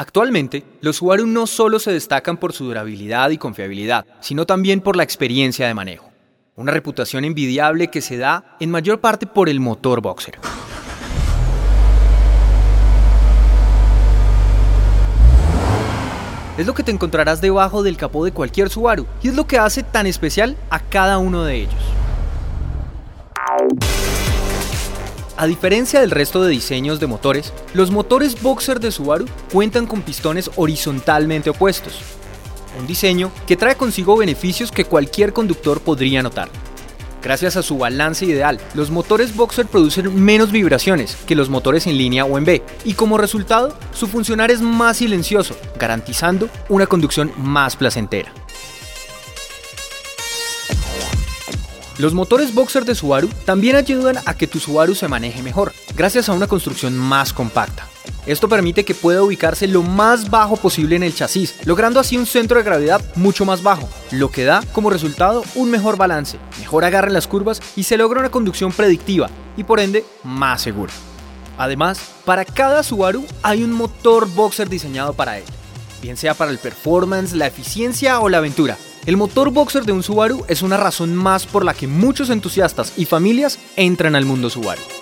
Actualmente, los Subaru no solo se destacan por su durabilidad y confiabilidad, sino también por la experiencia de manejo. Una reputación envidiable que se da en mayor parte por el motor boxer. Es lo que te encontrarás debajo del capó de cualquier Subaru y es lo que hace tan especial a cada uno de ellos. A diferencia del resto de diseños de motores, los motores boxer de Subaru cuentan con pistones horizontalmente opuestos. Un diseño que trae consigo beneficios que cualquier conductor podría notar. Gracias a su balance ideal, los motores boxer producen menos vibraciones que los motores en línea o en B, y como resultado, su funcionar es más silencioso, garantizando una conducción más placentera. Los motores boxer de Subaru también ayudan a que tu Subaru se maneje mejor, gracias a una construcción más compacta. Esto permite que pueda ubicarse lo más bajo posible en el chasis, logrando así un centro de gravedad mucho más bajo, lo que da como resultado un mejor balance, mejor agarre en las curvas y se logra una conducción predictiva y por ende más segura. Además, para cada Subaru hay un motor boxer diseñado para él, bien sea para el performance, la eficiencia o la aventura. El motor boxer de un Subaru es una razón más por la que muchos entusiastas y familias entran al mundo Subaru.